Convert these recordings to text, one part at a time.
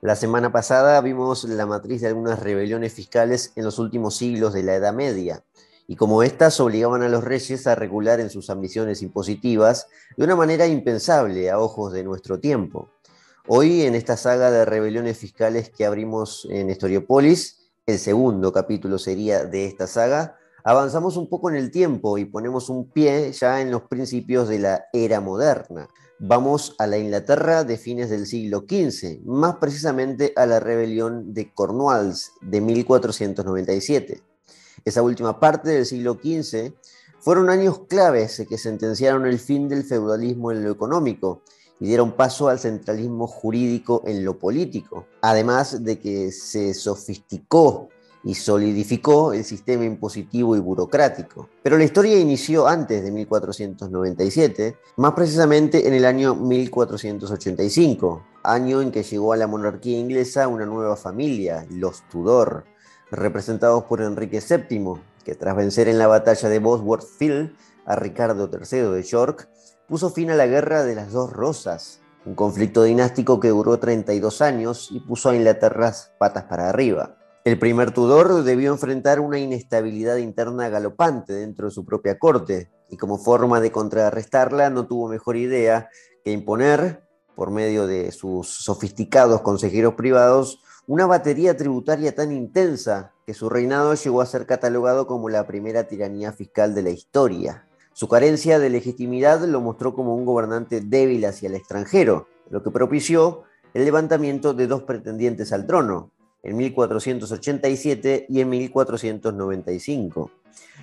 La semana pasada vimos la matriz de algunas rebeliones fiscales en los últimos siglos de la Edad Media, y como éstas obligaban a los reyes a regular en sus ambiciones impositivas de una manera impensable a ojos de nuestro tiempo. Hoy, en esta saga de rebeliones fiscales que abrimos en Historiopolis, el segundo capítulo sería de esta saga, avanzamos un poco en el tiempo y ponemos un pie ya en los principios de la era moderna. Vamos a la Inglaterra de fines del siglo XV, más precisamente a la rebelión de Cornwalls de 1497. Esa última parte del siglo XV fueron años claves que sentenciaron el fin del feudalismo en lo económico y dieron paso al centralismo jurídico en lo político, además de que se sofisticó y solidificó el sistema impositivo y burocrático. Pero la historia inició antes de 1497, más precisamente en el año 1485, año en que llegó a la monarquía inglesa una nueva familia, los Tudor, representados por Enrique VII, que tras vencer en la batalla de Bosworth Field a Ricardo III de York, puso fin a la Guerra de las Dos Rosas, un conflicto dinástico que duró 32 años y puso a Inglaterra patas para arriba. El primer Tudor debió enfrentar una inestabilidad interna galopante dentro de su propia corte, y como forma de contrarrestarla no tuvo mejor idea que imponer, por medio de sus sofisticados consejeros privados, una batería tributaria tan intensa que su reinado llegó a ser catalogado como la primera tiranía fiscal de la historia. Su carencia de legitimidad lo mostró como un gobernante débil hacia el extranjero, lo que propició el levantamiento de dos pretendientes al trono, en 1487 y en 1495.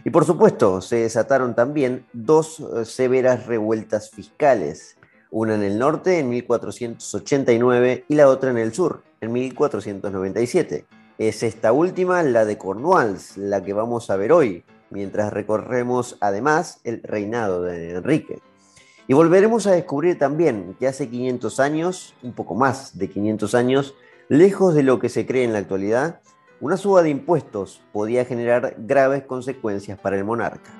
Y por supuesto, se desataron también dos eh, severas revueltas fiscales, una en el norte en 1489 y la otra en el sur en 1497. Es esta última, la de Cornwalls, la que vamos a ver hoy, mientras recorremos además el reinado de Enrique. Y volveremos a descubrir también que hace 500 años, un poco más de 500 años, lejos de lo que se cree en la actualidad, una suba de impuestos podía generar graves consecuencias para el monarca.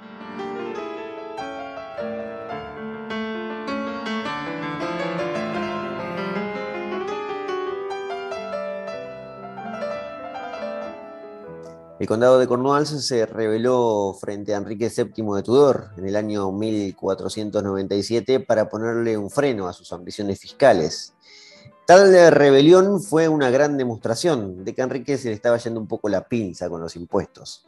El condado de Cornwalls se rebeló frente a Enrique VII de Tudor en el año 1497 para ponerle un freno a sus ambiciones fiscales. Tal rebelión fue una gran demostración de que a Enrique se le estaba yendo un poco la pinza con los impuestos.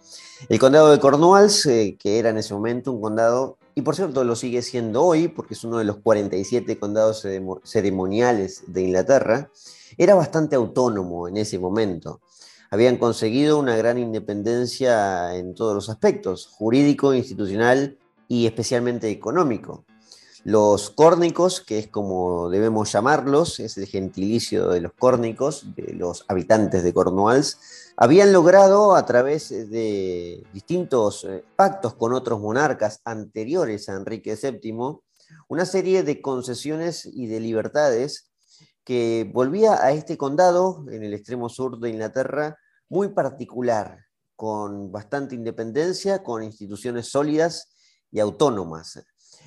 El condado de Cornwalls, eh, que era en ese momento un condado, y por cierto lo sigue siendo hoy, porque es uno de los 47 condados ceremoniales de Inglaterra, era bastante autónomo en ese momento habían conseguido una gran independencia en todos los aspectos, jurídico, institucional y especialmente económico. Los córnicos, que es como debemos llamarlos, es el gentilicio de los córnicos, de los habitantes de Cornwalls, habían logrado a través de distintos eh, pactos con otros monarcas anteriores a Enrique VII una serie de concesiones y de libertades que volvía a este condado en el extremo sur de Inglaterra muy particular, con bastante independencia, con instituciones sólidas y autónomas.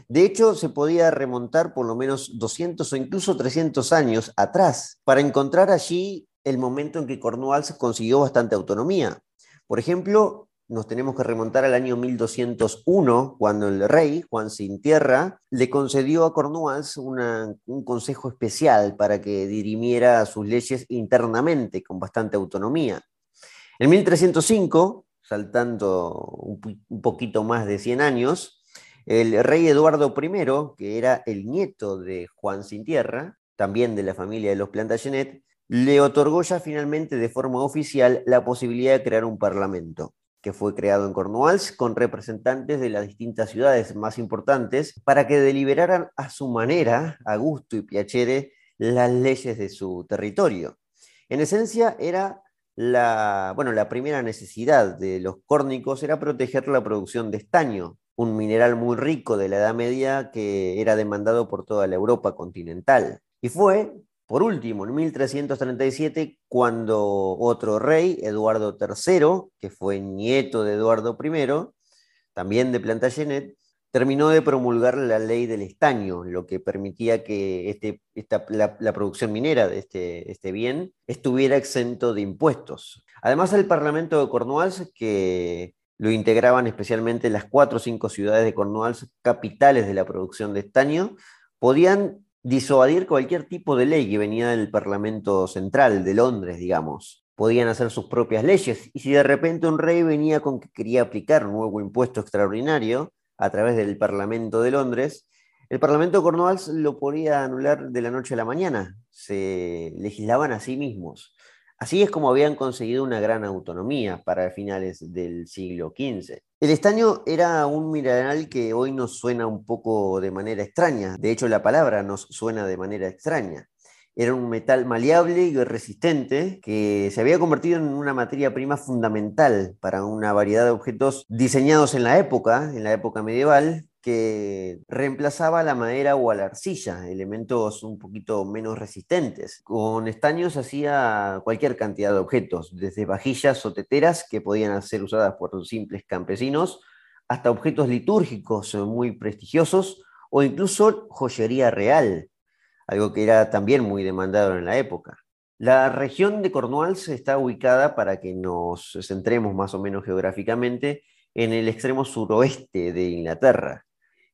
De hecho, se podía remontar por lo menos 200 o incluso 300 años atrás para encontrar allí el momento en que Cornwalls consiguió bastante autonomía. Por ejemplo, nos tenemos que remontar al año 1201, cuando el rey, Juan Sin Tierra, le concedió a Cornwalls un consejo especial para que dirimiera sus leyes internamente, con bastante autonomía. En 1305, saltando un poquito más de 100 años, el rey Eduardo I, que era el nieto de Juan Sin Tierra, también de la familia de los Plantagenet, le otorgó ya finalmente de forma oficial la posibilidad de crear un parlamento que fue creado en Cornwalls con representantes de las distintas ciudades más importantes para que deliberaran a su manera, a gusto y piacere, las leyes de su territorio. En esencia era la, bueno, la primera necesidad de los córnicos era proteger la producción de estaño, un mineral muy rico de la Edad Media que era demandado por toda la Europa continental. Y fue por último, en 1337, cuando otro rey, Eduardo III, que fue nieto de Eduardo I, también de Plantagenet, terminó de promulgar la ley del estaño, lo que permitía que este, la, producción minera de este, este, bien estuviera exento de impuestos. Además, el Parlamento de Cornwalls, que lo integraban especialmente las cuatro o cinco ciudades de Cornwalls, capitales de la producción de estaño, podían disuadir cualquier tipo de ley que venía del Parlamento Central, de Londres, digamos. Podían hacer sus propias leyes, y si de repente un rey venía con que quería aplicar un nuevo impuesto extraordinario, a través del Parlamento de Londres, el Parlamento de Cornwalls lo podía anular de la noche a la mañana. Se legislaban a sí mismos. Así es como habían conseguido una gran autonomía para finales del siglo XV. El estaño era un mineral que hoy nos suena un poco de manera extraña. De hecho, la palabra nos suena de manera extraña. Era un metal maleable y resistente que se había convertido en una materia prima fundamental para una variedad de objetos diseñados en la época, en la época medieval, que reemplazaba la madera o la arcilla, elementos un poquito menos resistentes. Con estaños hacía cualquier cantidad de objetos, desde vajillas o teteras que podían ser usadas por simples campesinos, hasta objetos litúrgicos muy prestigiosos o incluso joyería real, algo que era también muy demandado en la época. La región de Cornwalls está ubicada, para que nos centremos más o menos geográficamente, en el extremo suroeste de Inglaterra.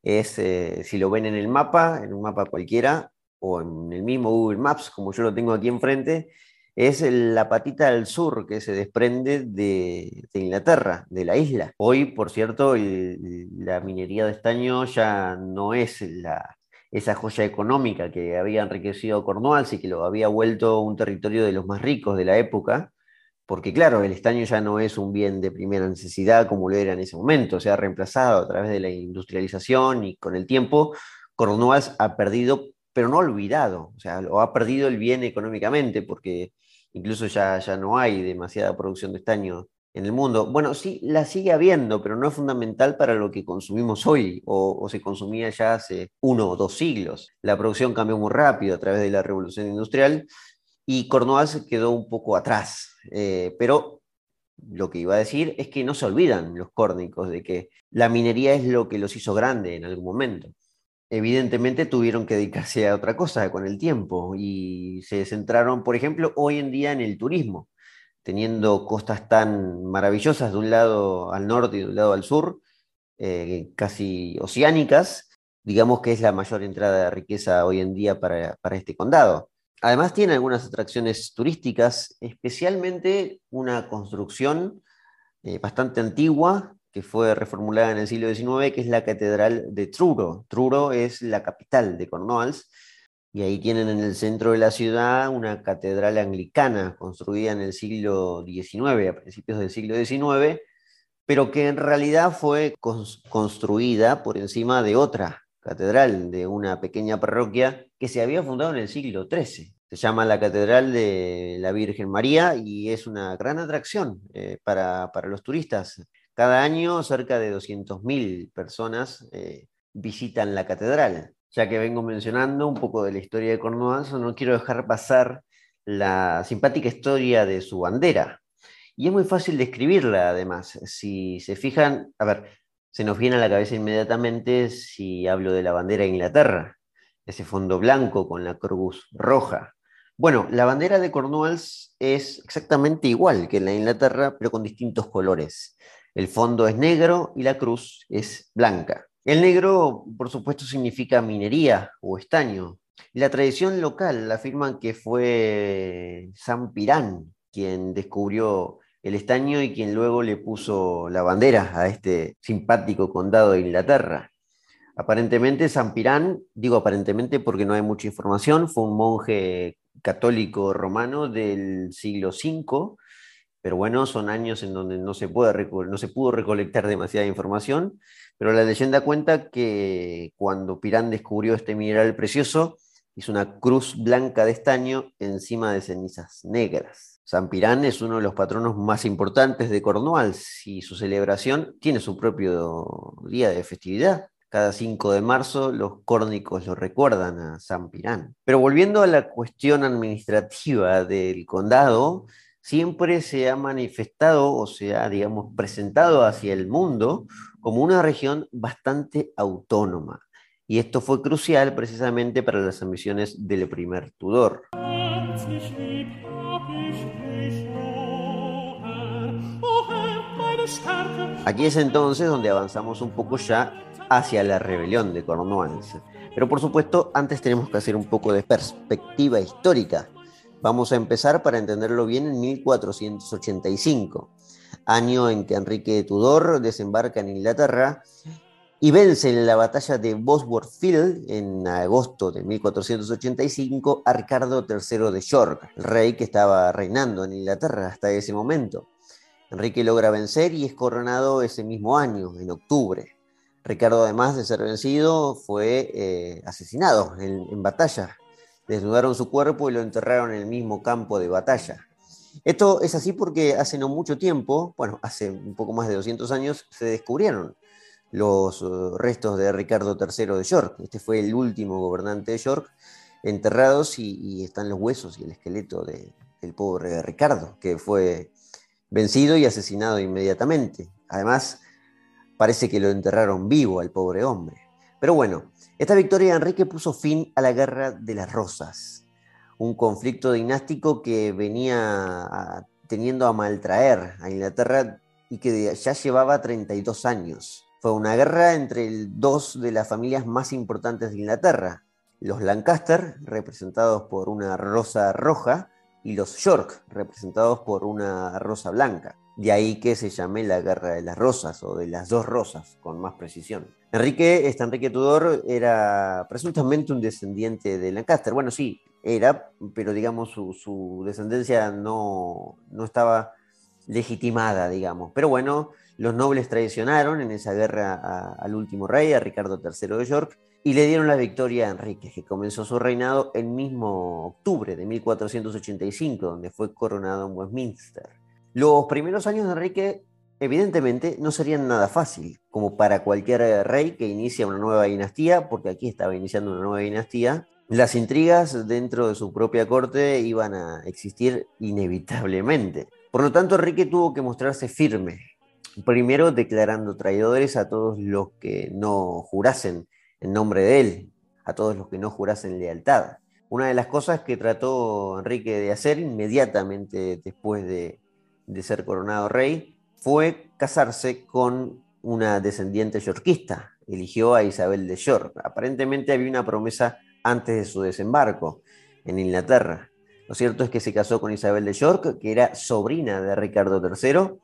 Es, eh, si lo ven en el mapa, en un mapa cualquiera, o en el mismo Google Maps, como yo lo tengo aquí enfrente, es la patita del sur que se desprende de, Inglaterra, de la isla. Hoy, por cierto, la minería de estaño ya no es la, esa joya económica que había enriquecido Cornwalls y que lo había vuelto un territorio de los más ricos de la época, porque claro, el estaño ya no es un bien de primera necesidad como lo era en ese momento, se ha reemplazado a través de la industrialización y con el tiempo Cornwalls ha perdido, pero no olvidado, o sea, lo ha perdido el bien económicamente porque incluso ya, ya no hay demasiada producción de estaño en el mundo. Bueno, sí, la sigue habiendo, pero no es fundamental para lo que consumimos hoy o, se consumía ya hace uno o dos siglos. La producción cambió muy rápido a través de la revolución industrial y Cornwall se quedó un poco atrás. Eh, pero lo que iba a decir es que no se olvidan los córnicos de que la minería es lo que los hizo grande en algún momento. Evidentemente tuvieron que dedicarse a otra cosa con el tiempo y se centraron, por ejemplo, hoy en día en el turismo teniendo costas tan maravillosas de un lado al norte y de un lado al sur, eh, casi oceánicas, digamos que es la mayor entrada de riqueza hoy en día para, este condado. Además tiene algunas atracciones turísticas, especialmente una construcción eh, bastante antigua que fue reformulada en el siglo XIX, que es la Catedral de Truro. Truro es la capital de Cornwalls y ahí tienen en el centro de la ciudad una catedral anglicana construida en el siglo XIX, a principios del siglo XIX, pero que en realidad fue construida por encima de otra catedral de una pequeña parroquia que se había fundado en el siglo XIII. Se llama la Catedral de la Virgen María y es una gran atracción eh, para, los turistas. Cada año cerca de 200.000 personas eh, visitan la catedral ya que vengo mencionando un poco de la historia de Cornwalls, no quiero dejar pasar la simpática historia de su bandera. Y es muy fácil describirla, además. Si se fijan, a ver, se nos viene a la cabeza inmediatamente si hablo de la bandera de Inglaterra, ese fondo blanco con la cruz roja. Bueno, la bandera de Cornwalls es exactamente igual que la de Inglaterra, pero con distintos colores. El fondo es negro y la cruz es blanca. El negro, por supuesto, significa minería o estaño. La tradición local afirma que fue San Pirán quien descubrió el estaño y quien luego le puso la bandera a este simpático condado de Inglaterra. Aparentemente San Pirán, digo aparentemente porque no hay mucha información, fue un monje católico romano del siglo V, pero bueno, son años en donde no se, puede, no se pudo recolectar demasiada información pero la leyenda cuenta que cuando Pirán descubrió este mineral precioso, hizo una cruz blanca de estaño encima de cenizas negras. San Pirán es uno de los patronos más importantes de Cornwalls y su celebración tiene su propio día de festividad. Cada 5 de marzo los córnicos lo recuerdan a San Pirán. Pero volviendo a la cuestión administrativa del condado, siempre se ha manifestado o se ha, digamos, presentado hacia el mundo como una región bastante autónoma. Y esto fue crucial precisamente para las ambiciones del primer Tudor. Aquí es entonces donde avanzamos un poco ya hacia la rebelión de Cornwallis. Pero por supuesto, antes tenemos que hacer un poco de perspectiva histórica. Vamos a empezar para entenderlo bien en 1485, año en que Enrique Tudor desembarca en Inglaterra y vence en la batalla de Bosworth Field en agosto de 1485 a Ricardo III de York, el rey que estaba reinando en Inglaterra hasta ese momento. Enrique logra vencer y es coronado ese mismo año, en octubre. Ricardo, además de ser vencido, fue eh, asesinado en, batalla. Desnudaron su cuerpo y lo enterraron en el mismo campo de batalla. Esto es así porque hace no mucho tiempo, bueno, hace un poco más de 200 años, se descubrieron los eh, restos de Ricardo III de York. Este fue el último gobernante de York, enterrados y, están los huesos y el esqueleto del pobre Ricardo, que fue vencido y asesinado inmediatamente. Además, Parece que lo enterraron vivo al pobre hombre. Pero bueno, esta victoria de Enrique puso fin a la Guerra de las Rosas, un conflicto dinástico que venía teniendo a maltraer a Inglaterra y que ya llevaba 32 años. Fue una guerra entre dos de las familias más importantes de Inglaterra, los Lancaster, representados por una rosa roja, y los York, representados por una rosa blanca. De ahí que se llame la Guerra de las Rosas o de las dos rosas, con más precisión. Enrique, este Enrique Tudor, era presuntamente un descendiente de Lancaster. Bueno, sí, era, pero digamos su, descendencia no, no estaba legitimada, digamos. Pero bueno, los nobles traicionaron en esa guerra al último rey, a Ricardo III de York, y le dieron la victoria a Enrique, que comenzó su reinado el mismo octubre de 1485, donde fue coronado en Westminster. Los primeros años de Enrique evidentemente no serían nada fácil, como para cualquier rey que inicia una nueva dinastía, porque aquí estaba iniciando una nueva dinastía. Las intrigas dentro de su propia corte iban a existir inevitablemente. Por lo tanto, Enrique tuvo que mostrarse firme, primero declarando traidores a todos los que no jurasen en nombre de él, a todos los que no jurasen lealtad. Una de las cosas que trató Enrique de hacer inmediatamente después de de ser coronado rey fue casarse con una descendiente yorquista. Eligió a Isabel de York. Aparentemente había una promesa antes de su desembarco en Inglaterra. Lo cierto es que se casó con Isabel de York, que era sobrina de Ricardo III,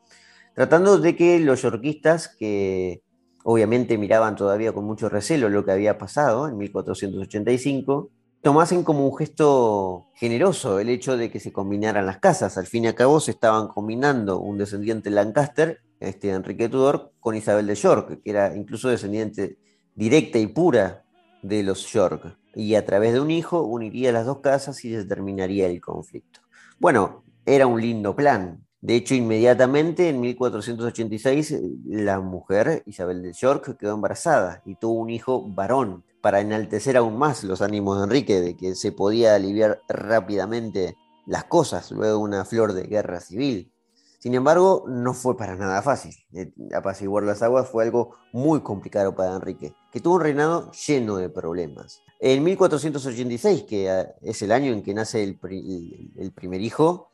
tratando de que los yorquistas, que obviamente miraban todavía con mucho recelo lo que había pasado en 1485, tomasen como un gesto generoso el hecho de que se combinaran las casas. Al fin y al cabo se estaban combinando un descendiente Lancaster, este Enrique Tudor, con Isabel de York, que era incluso descendiente directa y pura de los York. Y a través de un hijo uniría las dos casas y se terminaría el conflicto. Bueno, era un lindo plan. De hecho, inmediatamente en 1486 la mujer, Isabel de York, quedó embarazada y tuvo un hijo varón para enaltecer aún más los ánimos de Enrique de que se podía aliviar rápidamente las cosas luego de una flor de guerra civil. Sin embargo, no fue para nada fácil. Eh, apaciguar las aguas fue algo muy complicado para Enrique, que tuvo un reinado lleno de problemas. En 1486, que ah, es el año en que nace el, primer hijo,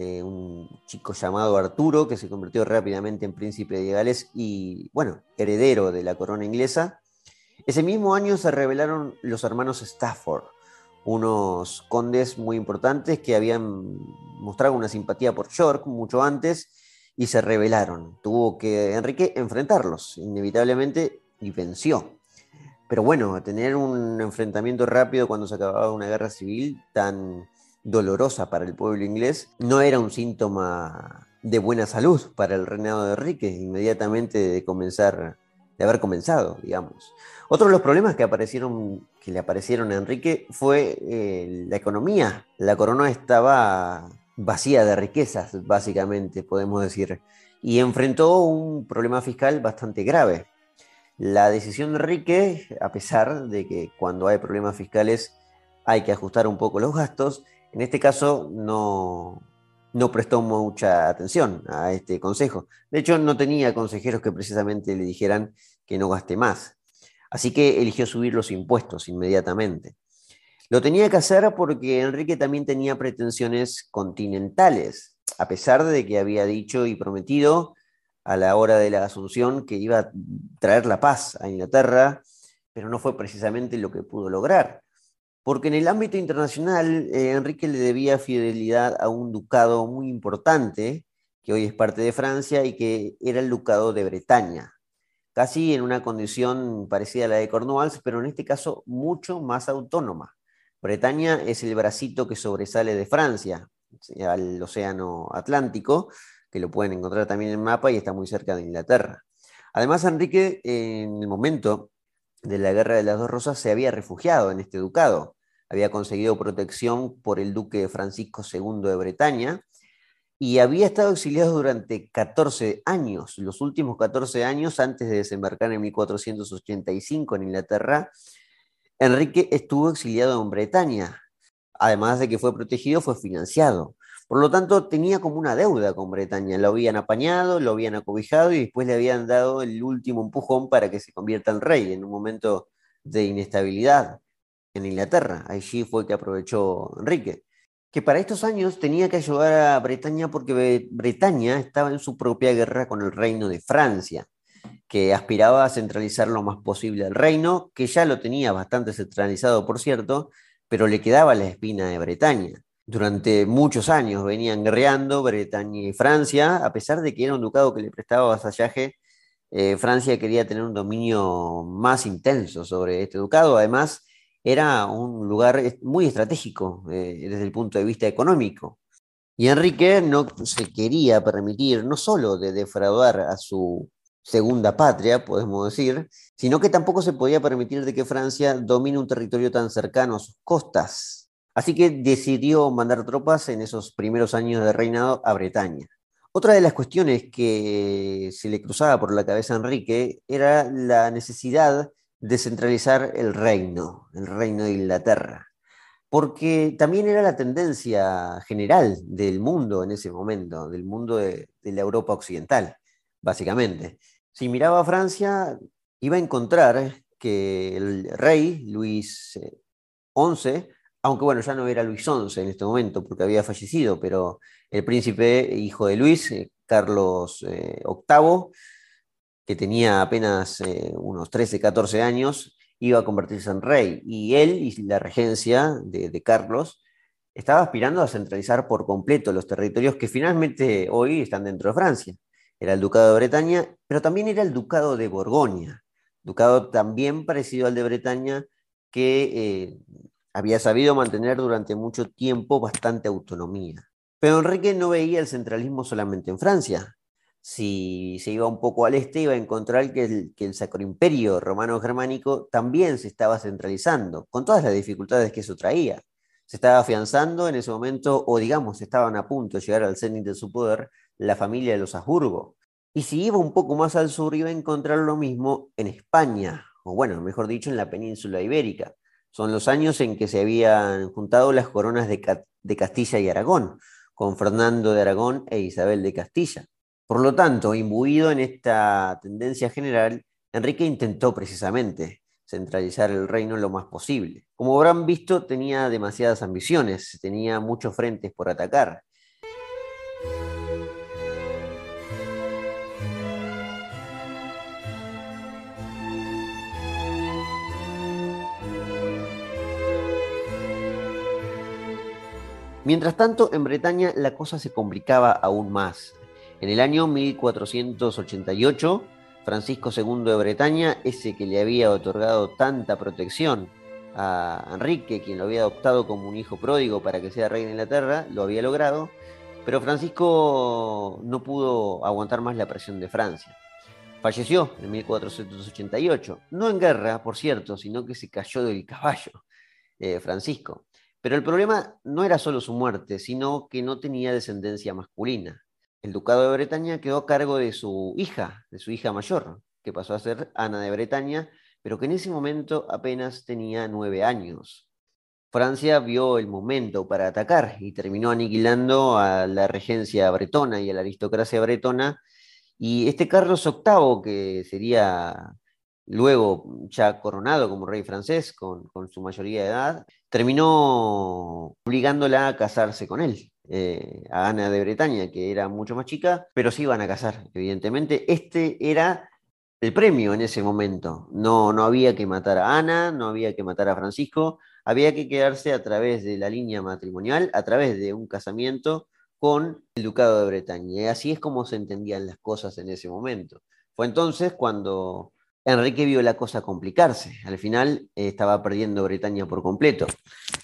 eh, un chico llamado Arturo, que se convirtió rápidamente en príncipe de Gales y, bueno, heredero de la corona inglesa, ese mismo año se revelaron los hermanos Stafford, unos condes muy importantes que habían mostrado una simpatía por York mucho antes y se rebelaron. Tuvo que Enrique enfrentarlos, inevitablemente, y venció. Pero bueno, tener un enfrentamiento rápido cuando se acababa una guerra civil tan dolorosa para el pueblo inglés no era un síntoma de buena salud para el reinado de Enrique, inmediatamente de comenzar de haber comenzado, digamos. Otro de los problemas que, aparecieron, que le aparecieron a Enrique fue eh, la economía. La corona estaba vacía de riquezas, básicamente, podemos decir, y enfrentó un problema fiscal bastante grave. La decisión de Enrique, a pesar de que cuando hay problemas fiscales hay que ajustar un poco los gastos, en este caso no, prestó mucha atención a este consejo. De hecho, no tenía consejeros que precisamente le dijeran que no gaste más. Así que eligió subir los impuestos inmediatamente. Lo tenía que hacer porque Enrique también tenía pretensiones continentales, a pesar de que había dicho y prometido a la hora de la asunción que iba a traer la paz a Inglaterra, pero no fue precisamente lo que pudo lograr. Porque en el ámbito internacional, eh, Enrique le debía fidelidad a un ducado muy importante, que hoy es parte de Francia y que era el ducado de Bretaña, casi en una condición parecida a la de Cornwalls, pero en este caso mucho más autónoma. Bretaña es el bracito que sobresale de Francia, al Océano Atlántico, que lo pueden encontrar también en el mapa y está muy cerca de Inglaterra. Además, Enrique, en el momento de la Guerra de las Dos Rosas, se había refugiado en este ducado. Había conseguido protección por el duque Francisco II de Bretaña y había estado exiliado durante 14 años, los últimos 14 años antes de desembarcar en 1485 en Inglaterra Enrique estuvo exiliado en Bretaña. Además de que fue protegido, fue financiado. Por lo tanto, tenía como una deuda con Bretaña. Lo habían apañado, lo habían acobijado y después le habían dado el último empujón para que se convierta en rey en un momento de inestabilidad en Inglaterra. Allí fue que aprovechó Enrique. Que para estos años tenía que ayudar a Bretaña porque Bretaña estaba en su propia guerra con el reino de Francia que aspiraba a centralizar lo más posible el reino, que ya lo tenía bastante centralizado, por cierto, pero le quedaba la espina de Bretaña. Durante muchos años venían guerreando Bretaña y Francia, a pesar de que era un ducado que le prestaba vasallaje, eh, Francia quería tener un dominio más intenso sobre este ducado. Además, era un lugar muy estratégico eh, desde el punto de vista económico. Y Enrique no se quería permitir no solo de defraudar a su segunda patria, podemos decir, sino que tampoco se podía permitir de que Francia domine un territorio tan cercano a sus costas. Así que decidió mandar tropas en esos primeros años de reinado a Bretaña. Otra de las cuestiones que se le cruzaba por la cabeza a Enrique era la necesidad de centralizar el reino, el reino de Inglaterra, porque también era la tendencia general del mundo en ese momento, del mundo de, la Europa occidental, básicamente. Si miraba a Francia, iba a encontrar que el rey Luis XI, eh, aunque bueno, ya no era Luis XI en este momento porque había fallecido, pero el príncipe hijo de Luis, eh, Carlos VIII, eh, que tenía apenas unos 13, 14 años, iba a convertirse en rey. Y él y la regencia de Carlos estaba aspirando a centralizar por completo los territorios que finalmente hoy están dentro de Francia era el Ducado de Bretaña, pero también era el Ducado de Borgoña, ducado también parecido al de Bretaña, que eh, había sabido mantener durante mucho tiempo bastante autonomía. Pero Enrique no veía el centralismo solamente en Francia. Si se iba un poco al este, iba a encontrar que el, que el sacroimperio romano-germánico también se estaba centralizando, con todas las dificultades que eso traía. Se estaba afianzando en ese momento, o digamos, estaban a punto de llegar al cenit de su poder, la familia de los Habsburgo. Y si iba un poco más al sur, iba a encontrar lo mismo en España, o bueno, mejor dicho, en la península ibérica. Son los años en que se habían juntado las coronas de Castilla y Aragón, con Fernando de Aragón e Isabel de Castilla. Por lo tanto, imbuido en esta tendencia general, Enrique intentó precisamente centralizar el reino lo más posible. Como habrán visto, tenía demasiadas ambiciones, tenía muchos frentes por atacar. Mientras tanto, en Bretaña la cosa se complicaba aún más. En el año 1488, Francisco II de Bretaña, ese que le había otorgado tanta protección a Enrique, quien lo había adoptado como un hijo pródigo para que sea rey de Inglaterra, lo había logrado, pero Francisco no pudo aguantar más la presión de Francia. Falleció en 1488, no en guerra, por cierto, sino que se cayó del caballo, eh, Francisco. Pero el problema no era solo su muerte, sino que no tenía descendencia masculina. El ducado de Bretaña quedó a cargo de su hija, de su hija mayor, que pasó a ser Ana de Bretaña, pero que en ese momento apenas tenía nueve años. Francia vio el momento para atacar y terminó aniquilando a la regencia bretona y a la aristocracia bretona. Y este Carlos VIII, que sería luego ya coronado como rey francés con, su mayoría de edad, terminó obligándola a casarse con él. Eh, a Ana de Bretaña, que era mucho más chica, pero sí iban a casar, evidentemente. Este era el premio en ese momento. No, no había que matar a Ana, no había que matar a Francisco, había que quedarse a través de la línea matrimonial, a través de un casamiento con el Ducado de Bretaña. Y así es como se entendían las cosas en ese momento. Fue entonces cuando Enrique vio la cosa complicarse. Al final eh, estaba perdiendo Bretaña por completo.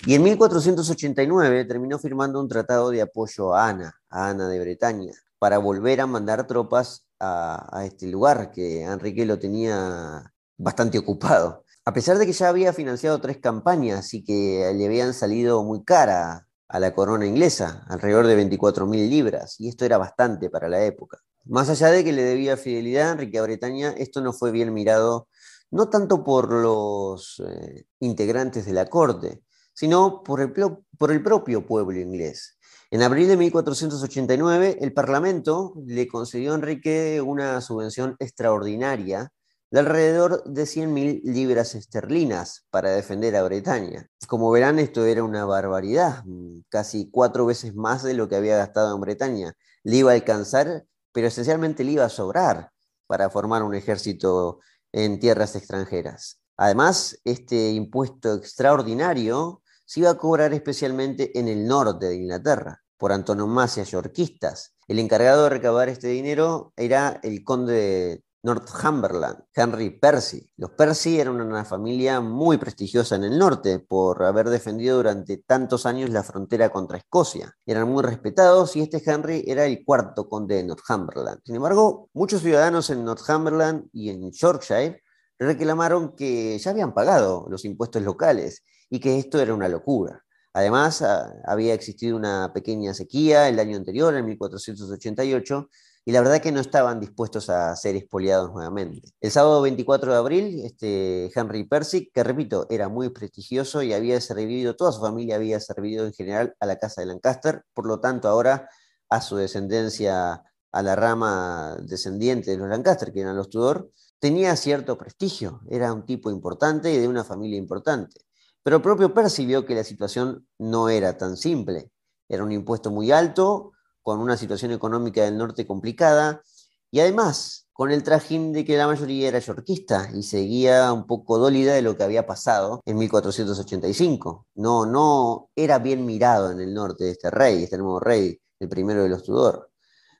Y en 1489 terminó firmando un tratado de apoyo a Ana, a Ana de Bretaña, para volver a mandar tropas a, este lugar que Enrique lo tenía bastante ocupado a pesar de que ya había financiado tres campañas y que le habían salido muy cara a la corona inglesa, alrededor de 24.000 libras, y esto era bastante para la época. Más allá de que le debía fidelidad a Enrique Bretaña, esto no fue bien mirado no tanto por los eh, integrantes de la corte, sino por el, por el propio pueblo inglés. En abril de 1489, el Parlamento le concedió a Enrique una subvención extraordinaria de alrededor de 100.000 libras esterlinas para defender a Bretaña. Como verán, esto era una barbaridad, casi cuatro veces más de lo que había gastado en Bretaña. Le iba a alcanzar, pero esencialmente le iba a sobrar para formar un ejército en tierras extranjeras. Además, este impuesto extraordinario se iba a cobrar especialmente en el norte de Inglaterra, por antonomasia yorquistas. El encargado de recabar este dinero era el conde Northumberland, Henry Percy. Los Percy eran una familia muy prestigiosa en el norte por haber defendido durante tantos años la frontera contra Escocia. Eran muy respetados y este Henry era el cuarto conde de Northumberland. Sin embargo, muchos ciudadanos en Northumberland y en Yorkshire reclamaron que ya habían pagado los impuestos locales y que esto era una locura. Además, ah, había existido una pequeña sequía el año anterior, en 1488, y la verdad que no estaban dispuestos a ser expoliados nuevamente. El sábado 24 de abril, este Henry Percy, que repito, era muy prestigioso y había servido, toda su familia había servido en general a la casa de Lancaster, por lo tanto ahora a su descendencia, a la rama descendiente de los Lancaster, que eran los Tudor, tenía cierto prestigio, era un tipo importante y de una familia importante. Pero el propio Percy vio que la situación no era tan simple. Era un impuesto muy alto, con una situación económica del norte complicada y además con el trajín de que la mayoría era yorquista y seguía un poco dólida de lo que había pasado en 1485. No, no era bien mirado en el norte este rey, este nuevo rey, el primero de los Tudor.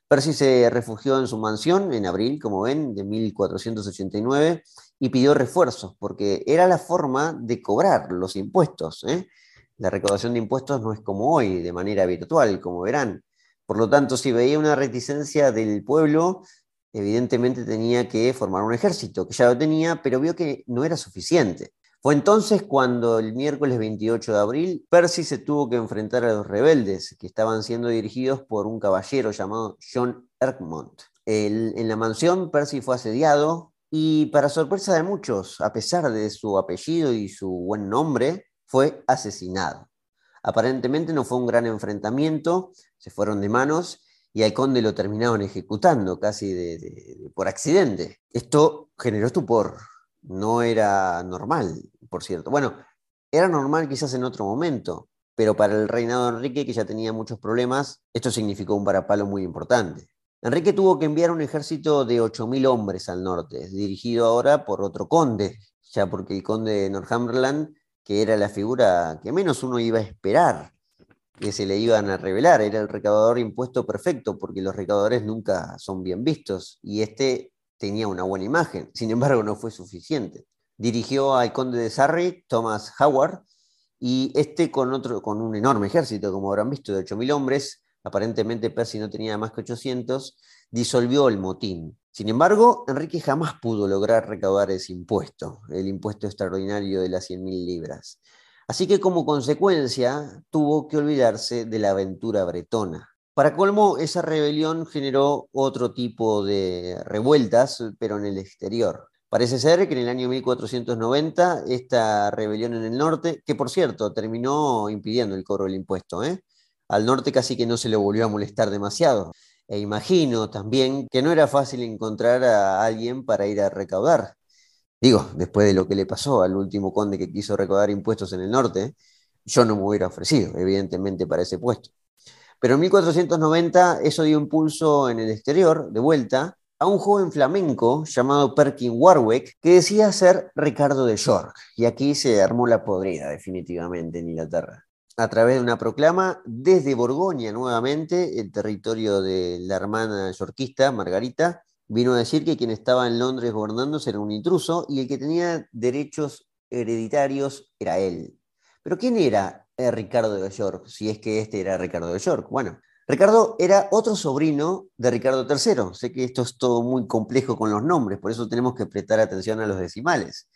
Percy se refugió en su mansión en abril, como ven, de 1489 y pidió refuerzos porque era la forma de cobrar los impuestos. ¿eh? La recaudación de impuestos no es como hoy, de manera virtual, como verán. Por lo tanto, si veía una reticencia del pueblo, evidentemente tenía que formar un ejército, que ya lo tenía, pero vio que no era suficiente. Fue entonces cuando el miércoles 28 de abril, Percy se tuvo que enfrentar a los rebeldes, que estaban siendo dirigidos por un caballero llamado John Erkmont. en la mansión, Percy fue asediado y, para sorpresa de muchos, a pesar de su apellido y su buen nombre, fue asesinado. Aparentemente no fue un gran enfrentamiento, se fueron de manos y al conde lo terminaron ejecutando casi por accidente. Esto generó estupor, no era normal, por cierto. Bueno, era normal quizás en otro momento, pero para el reinado de Enrique, que ya tenía muchos problemas, esto significó un parapalo muy importante. Enrique tuvo que enviar un ejército de 8.000 hombres al norte, dirigido ahora por otro conde, ya porque el conde de Northumberland que era la figura que menos uno iba a esperar que se le iban a revelar. Era el recaudador impuesto perfecto, porque los recaudadores nunca son bien vistos, y este tenía una buena imagen. Sin embargo, no fue suficiente. Dirigió al conde de Surrey, Thomas Howard, y este con, otro, con un enorme ejército, como habrán visto, de 8.000 hombres, aparentemente Percy no tenía más que 800, disolvió el motín. Sin embargo, Enrique jamás pudo lograr recaudar ese impuesto, el impuesto extraordinario de las 100.000 libras. Así que como consecuencia tuvo que olvidarse de la aventura bretona. Para colmo, esa rebelión generó otro tipo de revueltas, pero en el exterior. Parece ser que en el año 1490 esta rebelión en el norte, que por cierto terminó impidiendo el cobro del impuesto, ¿eh? Al norte casi que no se le volvió a molestar demasiado. E imagino también que no era fácil encontrar a alguien para ir a recaudar. Digo, después de lo que le pasó al último conde que quiso recaudar impuestos en el norte, yo no me hubiera ofrecido, evidentemente, para ese puesto. Pero en 1490 eso dio impulso en el exterior, de vuelta, a un joven flamenco llamado Perkin Warwick, que decía ser Ricardo de York. Y aquí se armó la podrida, definitivamente, en Inglaterra. A través de una proclama, desde Borgoña nuevamente, el territorio de la hermana yorquista, Margarita, vino a decir que quien estaba en Londres gobernándose era un intruso y el que tenía derechos hereditarios era él. Pero ¿quién era Ricardo de York, si es que este era Ricardo de York? Bueno, Ricardo era otro sobrino de Ricardo III. Sé que esto es todo muy complejo con los nombres, por eso tenemos que prestar atención a los decimales.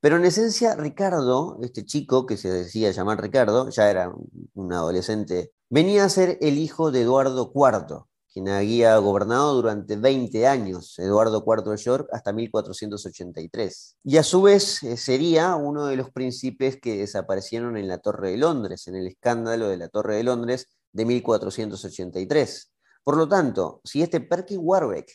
Pero en esencia, Ricardo, este chico que se decía llamar Ricardo, ya era un adolescente, venía a ser el hijo de Eduardo IV, quien había gobernado durante 20 años, Eduardo IV de York, hasta 1483. Y a su vez eh, sería uno de los príncipes que desaparecieron en la Torre de Londres, en el escándalo de la Torre de Londres, de 1483. Por lo tanto, si este Perkin Warbeck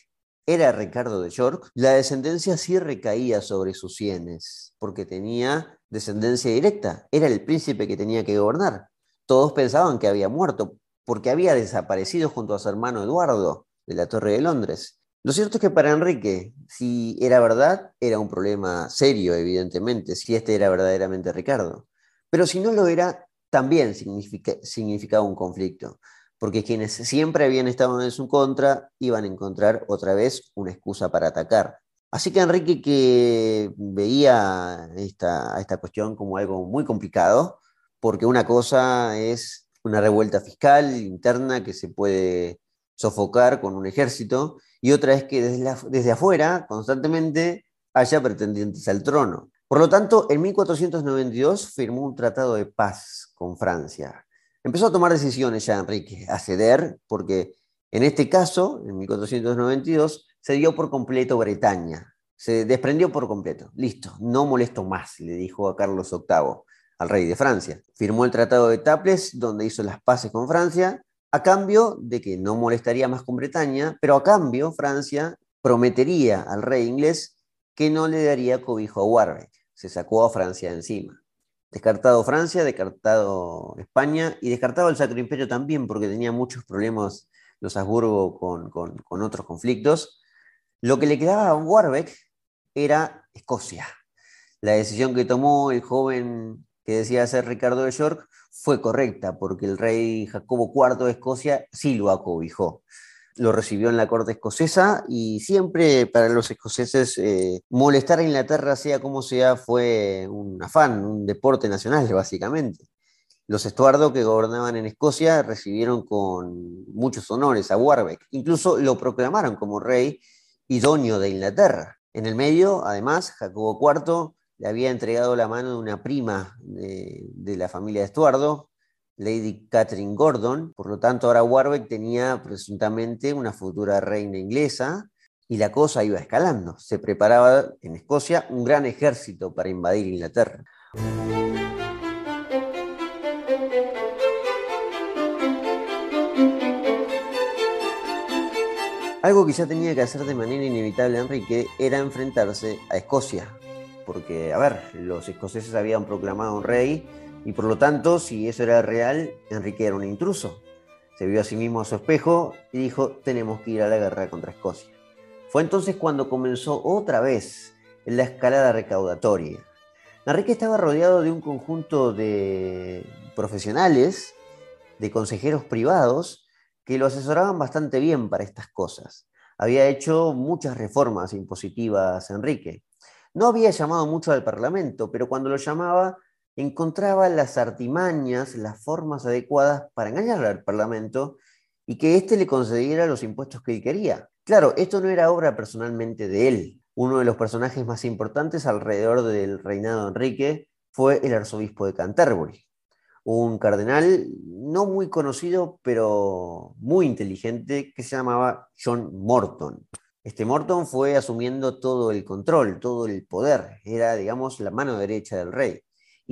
era Ricardo de York, la descendencia sí recaía sobre sus sienes, porque tenía descendencia directa, era el príncipe que tenía que gobernar. Todos pensaban que había muerto, porque había desaparecido junto a su hermano Eduardo de la Torre de Londres. Lo cierto es que para Enrique, si era verdad, era un problema serio, evidentemente, si este era verdaderamente Ricardo. Pero si no lo era, también significaba un conflicto, porque quienes siempre habían estado en su contra iban a encontrar otra vez una excusa para atacar. Así que Enrique, que veía esta, esta cuestión como algo muy complicado, porque una cosa es una revuelta fiscal interna que se puede sofocar con un ejército, y otra es que desde, desde afuera constantemente haya pretendientes al trono. Por lo tanto, en 1492 firmó un tratado de paz con Francia. Empezó a tomar decisiones ya Enrique, a ceder, porque en este caso, en 1492, se dio por completo Bretaña. Se desprendió por completo. Listo, no molesto más, le dijo a Carlos VIII, al rey de Francia. Firmó el Tratado de Taples, donde hizo las paces con Francia, a cambio de que no molestaría más con Bretaña, pero a cambio Francia prometería al rey inglés que no le daría cobijo a Warwick se sacó a Francia encima. Descartado Francia, descartado España y descartado el Sacro Imperio también porque tenía muchos problemas los Habsburgo con, otros conflictos. Lo que le quedaba a Warbeck era Escocia. La decisión que tomó el joven que decía ser Ricardo de York fue correcta porque el rey Jacobo IV de Escocia sí lo acobijó lo recibió en la corte escocesa y siempre para los escoceses eh, molestar a Inglaterra, sea como sea, fue un afán, un deporte nacional básicamente. Los Estuardo que gobernaban en Escocia recibieron con muchos honores a Warbeck, incluso lo proclamaron como rey idóneo de Inglaterra. En el medio, además, Jacobo IV le había entregado la mano de una prima de, de la familia de Estuardo, Lady Catherine Gordon. Por lo tanto, ahora Warwick tenía presuntamente una futura reina inglesa y la cosa iba escalando. Se preparaba en Escocia un gran ejército para invadir Inglaterra. Algo que ya tenía que hacer de manera inevitable Enrique era enfrentarse a Escocia, porque, a ver, los escoceses habían proclamado un rey y por lo tanto, si eso era real, Enrique era un intruso. Se vio a sí mismo a su espejo y dijo, tenemos que ir a la guerra contra Escocia. Fue entonces cuando comenzó otra vez la escalada recaudatoria. Enrique estaba rodeado de un conjunto de profesionales, de consejeros privados, que lo asesoraban bastante bien para estas cosas. Había hecho muchas reformas impositivas Enrique. No había llamado mucho al Parlamento, pero cuando lo llamaba encontraba las artimañas, las formas adecuadas para engañar al Parlamento y que éste le concediera los impuestos que él quería. Claro, esto no era obra personalmente de él. Uno de los personajes más importantes alrededor del reinado de Enrique fue el arzobispo de Canterbury, un cardenal no muy conocido, pero muy inteligente, que se llamaba John Morton. este Morton fue asumiendo todo el control, todo el poder. Era, digamos, la mano derecha del rey.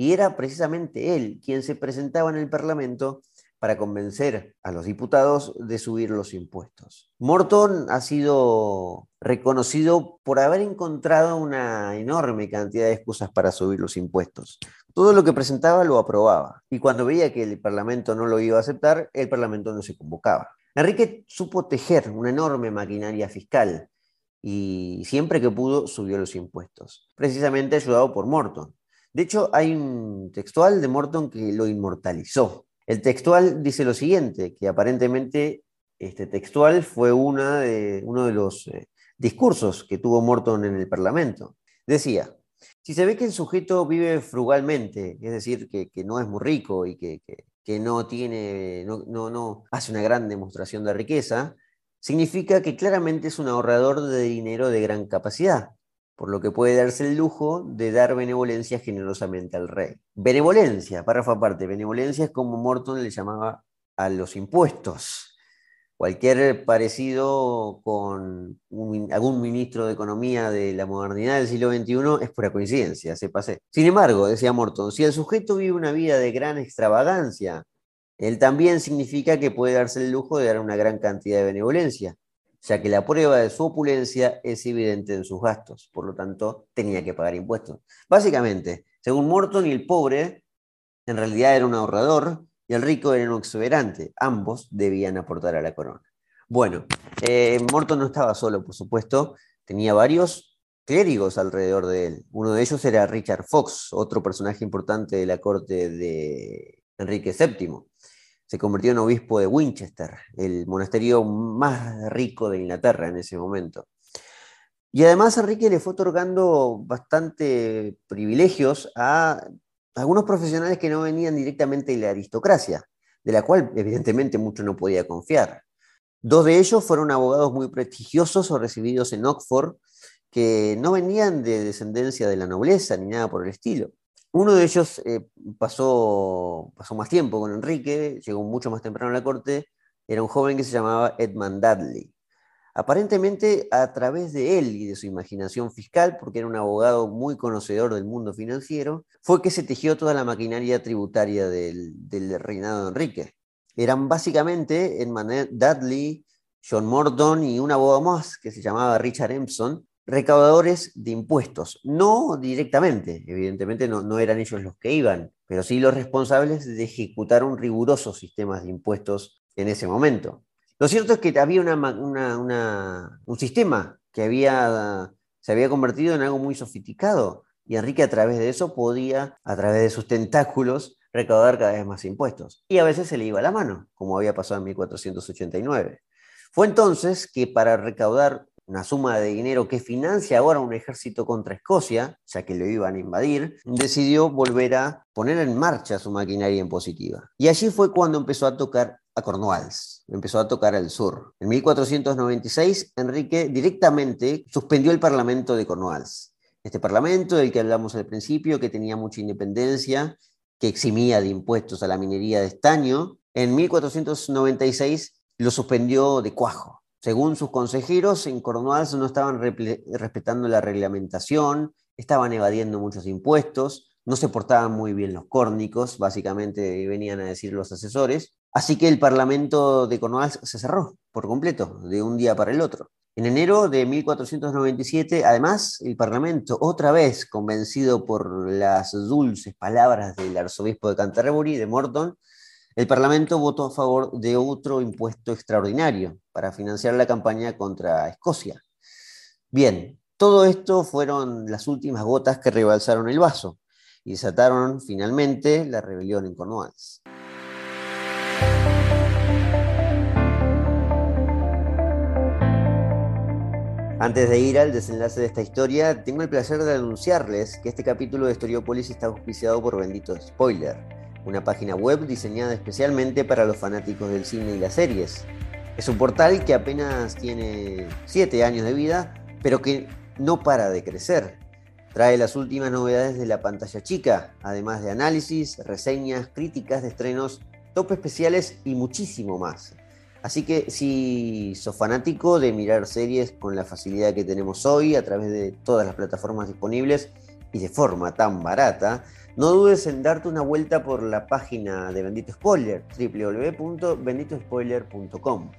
Y era precisamente él quien se presentaba en el Parlamento para convencer a los diputados de subir los impuestos. Morton ha sido reconocido por haber encontrado una enorme cantidad de excusas para subir los impuestos. Todo lo que presentaba lo aprobaba y cuando veía que el Parlamento no lo iba a aceptar, el Parlamento no se convocaba. Enrique supo tejer una enorme maquinaria fiscal y siempre que pudo subió los impuestos, precisamente ayudado por Morton. De hecho, hay un textual de Morton que lo inmortalizó. El textual dice lo siguiente, que aparentemente este textual fue una de, uno de los eh, discursos que tuvo Morton en el Parlamento. Decía, si se ve que el sujeto vive frugalmente, es decir, que, no es muy rico y que, no tiene, no, no, hace una gran demostración de riqueza, significa que claramente es un ahorrador de dinero de gran capacidad por lo que puede darse el lujo de dar benevolencia generosamente al rey. Benevolencia, párrafo aparte, benevolencia es como Morton le llamaba a los impuestos. Cualquier parecido con algún ministro de Economía de la modernidad del siglo XXI es pura coincidencia, se pase. Sin embargo, decía Morton, si el sujeto vive una vida de gran extravagancia, él también significa que puede darse el lujo de dar una gran cantidad de benevolencia ya que la prueba de su opulencia es evidente en sus gastos, por lo tanto tenía que pagar impuestos. Básicamente, según Morton, el pobre en realidad era un ahorrador y el rico era un exuberante. Ambos debían aportar a la corona. Bueno, eh, Morton no estaba solo, por supuesto, tenía varios clérigos alrededor de él. Uno de ellos era Richard Fox, otro personaje importante de la corte de Enrique VII se convirtió en obispo de Winchester, el monasterio más rico de Inglaterra en ese momento. Y además Enrique le fue otorgando bastante privilegios a algunos profesionales que no venían directamente de la aristocracia, de la cual evidentemente mucho no podía confiar. Dos de ellos fueron abogados muy prestigiosos o recibidos en Oxford, que no venían de descendencia de la nobleza ni nada por el estilo. Uno de ellos eh, pasó, pasó más tiempo con Enrique, llegó mucho más temprano a la corte, era un joven que se llamaba Edmund Dudley. Aparentemente a través de él y de su imaginación fiscal, porque era un abogado muy conocedor del mundo financiero, fue que se tejió toda la maquinaria tributaria del, del reinado de Enrique. Eran básicamente Edmund Dudley, John Morton y un abogado más que se llamaba Richard Empson, recaudadores de impuestos. No directamente, evidentemente no, eran ellos los que iban, pero sí los responsables de ejecutar un riguroso sistema de impuestos en ese momento. Lo cierto es que había un sistema que había, se había convertido en algo muy sofisticado y Enrique a través de eso podía, a través de sus tentáculos, recaudar cada vez más impuestos. Y a veces se le iba la mano, como había pasado en 1489. Fue entonces que para recaudar una suma de dinero que financia ahora un ejército contra Escocia, ya que lo iban a invadir, decidió volver a poner en marcha su maquinaria impositiva. Y allí fue cuando empezó a tocar a Cornwalls, empezó a tocar al sur. En 1496, Enrique directamente suspendió el Parlamento de Cornwalls. Este Parlamento, del que hablamos al principio, que tenía mucha independencia, que eximía de impuestos a la minería de estaño, en 1496 lo suspendió de cuajo según sus consejeros, en Cornwalls no estaban respetando la reglamentación, estaban evadiendo muchos impuestos, no se portaban muy bien los córnicos, básicamente venían a decir los asesores. Así que el Parlamento de Cornwalls se cerró por completo, de un día para el otro. En enero de 1497, además, el Parlamento, otra vez convencido por las dulces palabras del arzobispo de Canterbury, de Morton, el Parlamento votó a favor de otro impuesto extraordinario para financiar la campaña contra Escocia. Bien, todo esto fueron las últimas gotas que rebalsaron el vaso y desataron finalmente la rebelión en Cornwalls. Antes de ir al desenlace de esta historia, tengo el placer de anunciarles que este capítulo de Historiopolis está auspiciado por Bendito Spoiler una página web diseñada especialmente para los fanáticos del cine y las series. Es un portal que apenas tiene 7 años de vida, pero que no para de crecer. Trae las últimas novedades de la pantalla chica, además de análisis, reseñas, críticas de estrenos, top especiales y muchísimo más. Así que si sos fanático de mirar series con la facilidad que tenemos hoy a través de todas las plataformas disponibles y de forma tan barata, no dudes en darte una vuelta por la página de Bendito Spoiler, www.benditospoiler.com.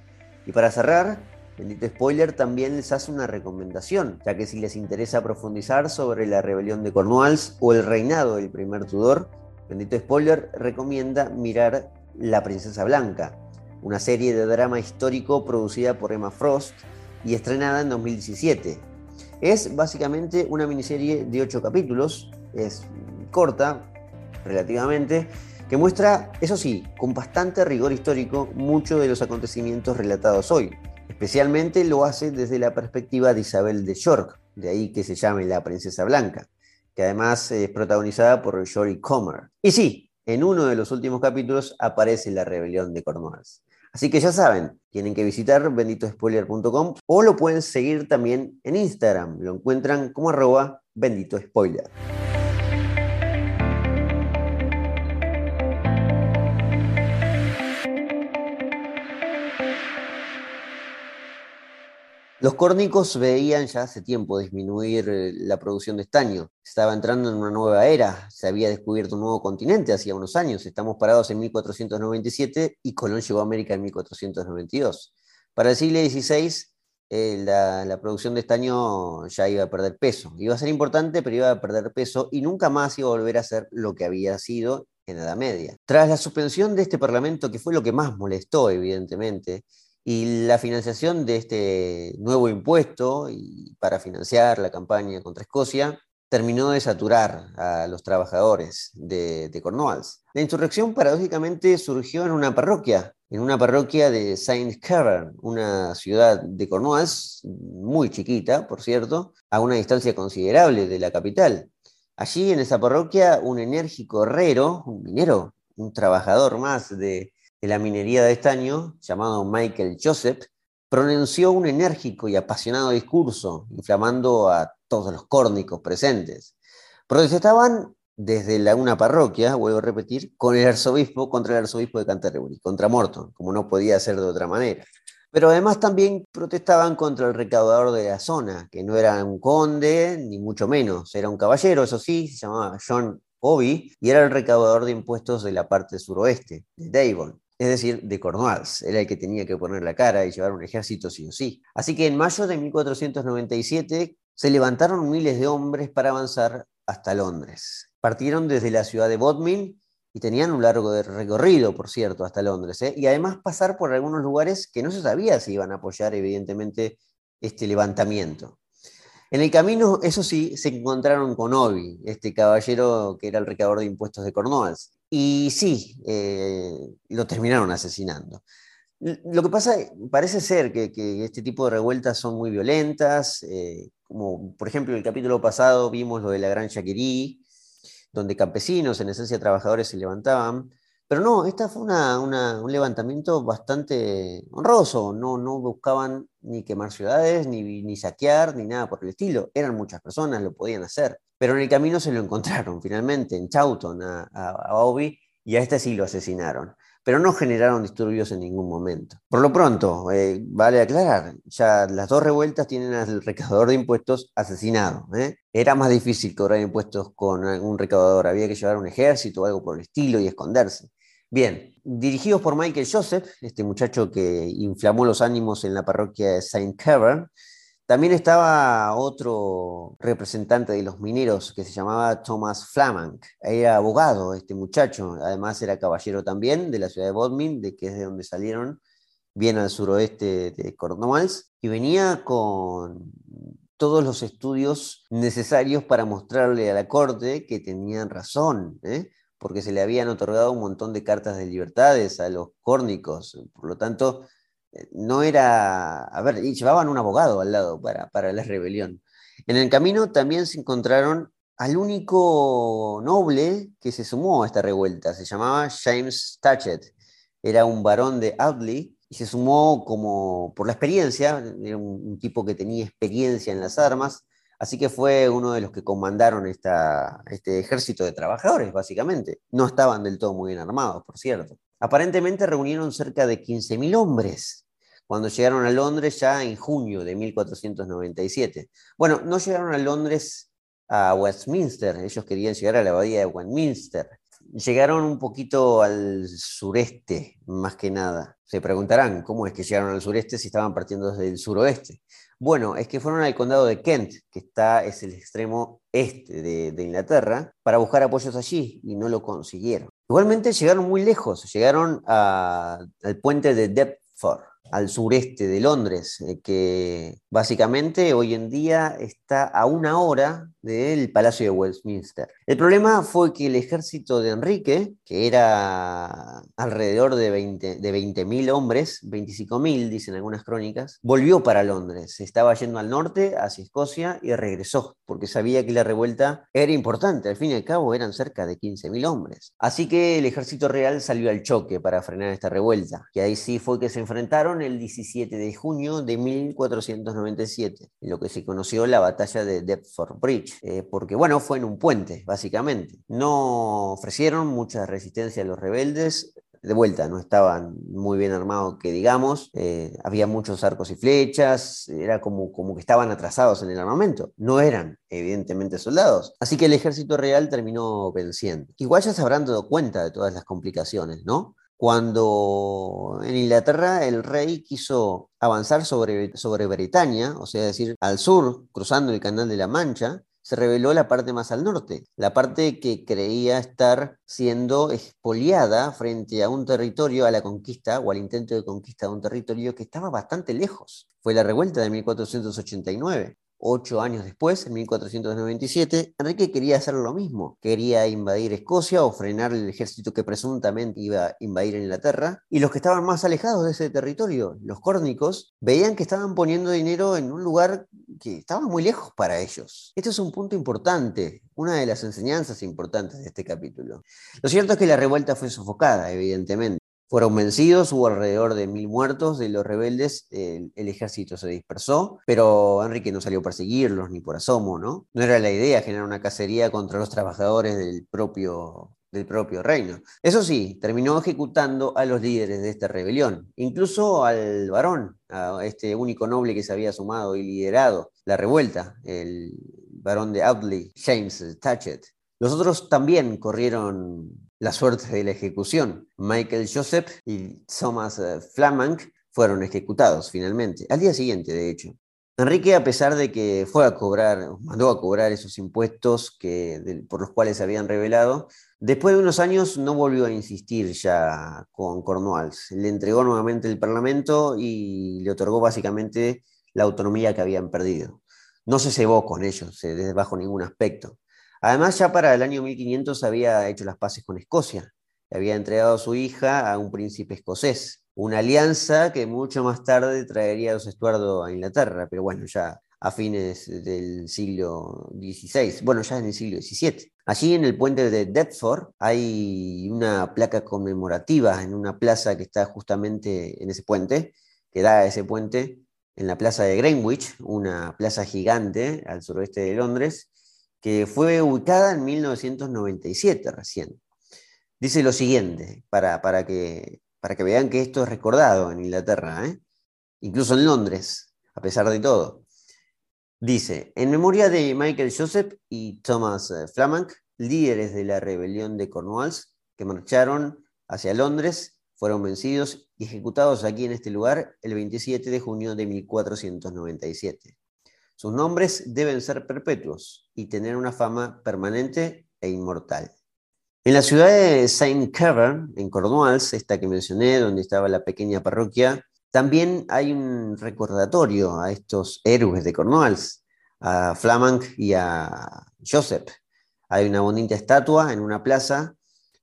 Y para cerrar, Bendito Spoiler también les hace una recomendación, ya que si les interesa profundizar sobre la rebelión de Cornwalls o el reinado del primer Tudor, Bendito Spoiler recomienda mirar La Princesa Blanca, una serie de drama histórico producida por Emma Frost y estrenada en 2017. Es básicamente una miniserie de ocho capítulos, es corta relativamente, que muestra, eso sí, con bastante rigor histórico, muchos de los acontecimientos relatados hoy. Especialmente lo hace desde la perspectiva de Isabel de York, de ahí que se llame la Princesa Blanca, que además es protagonizada por Jory Comer. Y sí, en uno de los últimos capítulos aparece la rebelión de Cornwalls. Así que ya saben, tienen que visitar benditospoiler.com o lo pueden seguir también en Instagram. Lo encuentran como arroba benditospoiler. Los córnicos veían ya hace tiempo disminuir eh, la producción de estaño. Estaba entrando en una nueva era, se había descubierto un nuevo continente hacía unos años. Estamos parados en 1497 y Colón llegó a América en 1492. Para el siglo XVI, eh, la, producción de estaño ya iba a perder peso. Iba a ser importante, pero iba a perder peso y nunca más iba a volver a ser lo que había sido en la Edad Media. Tras la suspensión de este parlamento, que fue lo que más molestó, evidentemente, y la financiación de este nuevo impuesto y para financiar la campaña contra Escocia terminó de saturar a los trabajadores de, de Cornwalls. La insurrección paradójicamente surgió en una parroquia, en una parroquia de Saint Cavern, una ciudad de Cornwalls muy chiquita, por cierto, a una distancia considerable de la capital. Allí en esa parroquia un enérgico herrero, un minero, un trabajador más de, de la minería de estaño, llamado Michael Joseph, pronunció un enérgico y apasionado discurso, inflamando a todos los córnicos presentes. Protestaban desde la, una parroquia, vuelvo a repetir, con el arzobispo, contra el arzobispo de Canterbury, contra Morton, como no podía ser de otra manera. Pero además también protestaban contra el recaudador de la zona, que no era un conde, ni mucho menos, era un caballero, eso sí, se llamaba John Obi, y era el recaudador de impuestos de la parte suroeste, de Devon es decir, de Cornwalls. Era el que tenía que poner la cara y llevar un ejército sí o sí. Así que en mayo de 1497 se levantaron miles de hombres para avanzar hasta Londres. Partieron desde la ciudad de Bodmin y tenían un largo recorrido, por cierto, hasta Londres. ¿eh? Y además pasar por algunos lugares que no se sabía si iban a apoyar, evidentemente, este levantamiento. En el camino, eso sí, se encontraron con Obi, este caballero que era el recaudador de impuestos de Cornwalls. Y sí, eh, lo terminaron asesinando. Lo que pasa, parece ser que, este tipo de revueltas son muy violentas, eh, como por ejemplo el capítulo pasado vimos lo de la Gran Chaquerí, donde campesinos, en esencia trabajadores, se levantaban, pero no, esta fue un levantamiento bastante honroso, no, no buscaban ni quemar ciudades, ni, ni saquear, ni nada por el estilo, eran muchas personas, lo podían hacer. Pero en el camino se lo encontraron finalmente en Chawton a, a, Obi y a este sí lo asesinaron. Pero no generaron disturbios en ningún momento. Por lo pronto, eh, vale aclarar, ya las dos revueltas tienen al recaudador de impuestos asesinado. ¿eh? Era más difícil cobrar impuestos con un recaudador, había que llevar un ejército o algo por el estilo y esconderse. Bien, dirigidos por Michael Joseph, este muchacho que inflamó los ánimos en la parroquia de Saint Cavern, también estaba otro representante de los mineros que se llamaba Thomas Flamank. Era abogado este muchacho, además era caballero también de la ciudad de Bodmin, de que es de donde salieron, bien al suroeste de Cornwalls, y venía con todos los estudios necesarios para mostrarle a la corte que tenían razón, ¿eh? porque se le habían otorgado un montón de cartas de libertades a los córnicos. Por lo tanto, no era, a ver, y llevaban un abogado al lado para, para la rebelión. En el camino también se encontraron al único noble que se sumó a esta revuelta, se llamaba James Tatchett, era un varón de Audley y se sumó como por la experiencia, era un, tipo que tenía experiencia en las armas, así que fue uno de los que comandaron esta, este ejército de trabajadores, básicamente. No estaban del todo muy bien armados, por cierto. Aparentemente reunieron cerca de 15.000 hombres cuando llegaron a Londres ya en junio de 1497. Bueno, no llegaron a Londres a Westminster, ellos querían llegar a la abadía de Westminster. Llegaron un poquito al sureste, más que nada. Se preguntarán, ¿cómo es que llegaron al sureste si estaban partiendo desde el suroeste? Bueno, es que fueron al condado de Kent, que está, es el extremo este de, Inglaterra, para buscar apoyos allí y no lo consiguieron. Igualmente llegaron muy lejos, llegaron al puente de Deptford, al sureste de Londres, eh, que básicamente hoy en día está a una hora del Palacio de Westminster. El problema fue que el ejército de Enrique, que era alrededor de 20.000 de 20 hombres, 25.000 dicen algunas crónicas, volvió para Londres. Estaba yendo al norte, hacia Escocia, y regresó, porque sabía que la revuelta era importante. Al fin y al cabo eran cerca de 15.000 hombres. Así que el ejército real salió al choque para frenar esta revuelta. Y ahí sí fue que se enfrentaron el 17 de junio de 1497, en lo que se conoció la batalla de Deptford Bridge, eh, porque bueno, fue en un puente, básicamente. No ofrecieron mucha resistencia a los rebeldes, de vuelta, no estaban muy bien armados, que digamos, eh, había muchos arcos y flechas, era como, como que estaban atrasados en el armamento, no eran evidentemente soldados, así que el ejército real terminó venciendo. Igual ya se habrán dado cuenta de todas las complicaciones, ¿no? Cuando en Inglaterra el rey quiso avanzar sobre, sobre Bretaña, o sea, decir, al sur, cruzando el Canal de la Mancha, se reveló la parte más al norte, la parte que creía estar siendo expoliada frente a un territorio, a la conquista o al intento de conquista de un territorio que estaba bastante lejos. Fue la revuelta de 1489. Ocho años después, en 1497, Enrique quería hacer lo mismo. Quería invadir Escocia o frenar el ejército que presuntamente iba a invadir Inglaterra. Y los que estaban más alejados de ese territorio, los córnicos, veían que estaban poniendo dinero en un lugar que estaba muy lejos para ellos. Este es un punto importante, una de las enseñanzas importantes de este capítulo. Lo cierto es que la revuelta fue sofocada, evidentemente. Fueron vencidos, hubo alrededor de mil muertos de los rebeldes, el, ejército se dispersó, pero Enrique no salió a perseguirlos ni por asomo, ¿no? No era la idea generar una cacería contra los trabajadores del propio, del propio reino. Eso sí, terminó ejecutando a los líderes de esta rebelión, incluso al varón, a este único noble que se había sumado y liderado la revuelta, el varón de Audley, James Tatchett. Los otros también corrieron la suerte de la ejecución. Michael Joseph y Thomas eh, Flamang fueron ejecutados finalmente, al día siguiente, de hecho. Enrique, a pesar de que fue a cobrar, mandó a cobrar esos impuestos que, por los cuales se habían revelado, después de unos años no volvió a insistir ya con Cornwalls. Le entregó nuevamente el Parlamento y le otorgó básicamente la autonomía que habían perdido. No se cebó con ellos, eh, bajo ningún aspecto. Además, ya para el año 1500 había hecho las paces con Escocia. Había entregado a su hija a un príncipe escocés. Una alianza que mucho más tarde traería a los Estuardo a Inglaterra, pero bueno, ya a fines del siglo XVI, bueno, ya en el siglo XVII. Allí en el puente de Deptford hay una placa conmemorativa en una plaza que está justamente en ese puente, que da a ese puente en la plaza de Greenwich, una plaza gigante al suroeste de Londres, que fue ubicada en 1997 recién. Dice lo siguiente, para, para, que, para que vean que esto es recordado en Inglaterra, ¿eh? incluso en Londres, a pesar de todo. Dice, en memoria de Michael Joseph y Thomas eh, Flamang, líderes de la rebelión de Cornwalls, que marcharon hacia Londres, fueron vencidos y ejecutados aquí en este lugar el 27 de junio de 1497. Sus nombres deben ser perpetuos y tener una fama permanente e inmortal. En la ciudad de Saint Kevin, en Cornwalls, esta que mencioné, donde estaba la pequeña parroquia, también hay un recordatorio a estos héroes de Cornwalls, a Flamang y a Joseph. Hay una bonita estatua en una plaza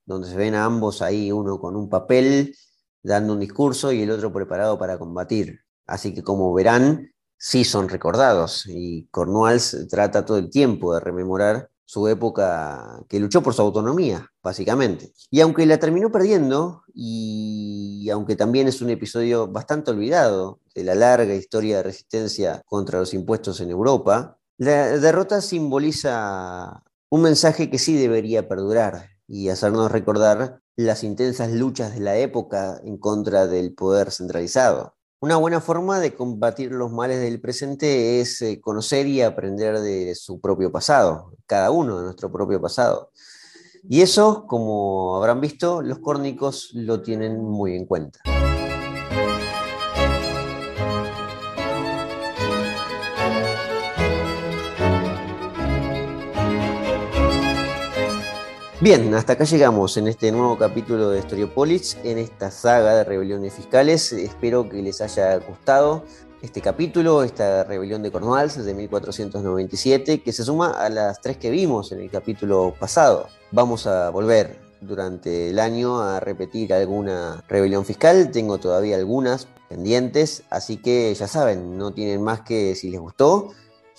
donde se ven a ambos ahí, uno con un papel dando un discurso y el otro preparado para combatir. Así que como verán, sí son recordados y Cornwalls trata todo el tiempo de rememorar su época que luchó por su autonomía, básicamente. Y aunque la terminó perdiendo, y aunque también es un episodio bastante olvidado de la larga historia de resistencia contra los impuestos en Europa, la derrota simboliza un mensaje que sí debería perdurar y hacernos recordar las intensas luchas de la época en contra del poder centralizado. Una buena forma de combatir los males del presente es eh, conocer y aprender de su propio pasado, cada uno de nuestro propio pasado. Y eso, como habrán visto, los córnicos lo tienen muy en cuenta. Bien, hasta acá llegamos en este nuevo capítulo de Storiopolis, en esta saga de rebeliones fiscales. Espero que les haya gustado este capítulo, esta rebelión de Cornwalls de 1497, que se suma a las tres que vimos en el capítulo pasado. Vamos a volver durante el año a repetir alguna rebelión fiscal, tengo todavía algunas pendientes, así que ya saben, no tienen más que si les gustó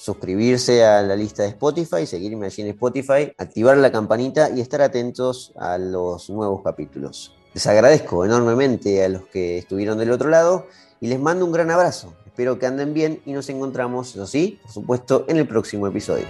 suscribirse a la lista de Spotify, seguirme allí en Spotify, activar la campanita y estar atentos a los nuevos capítulos. Les agradezco enormemente a los que estuvieron del otro lado y les mando un gran abrazo. Espero que anden bien y nos encontramos, eso sí, por supuesto, en el próximo episodio.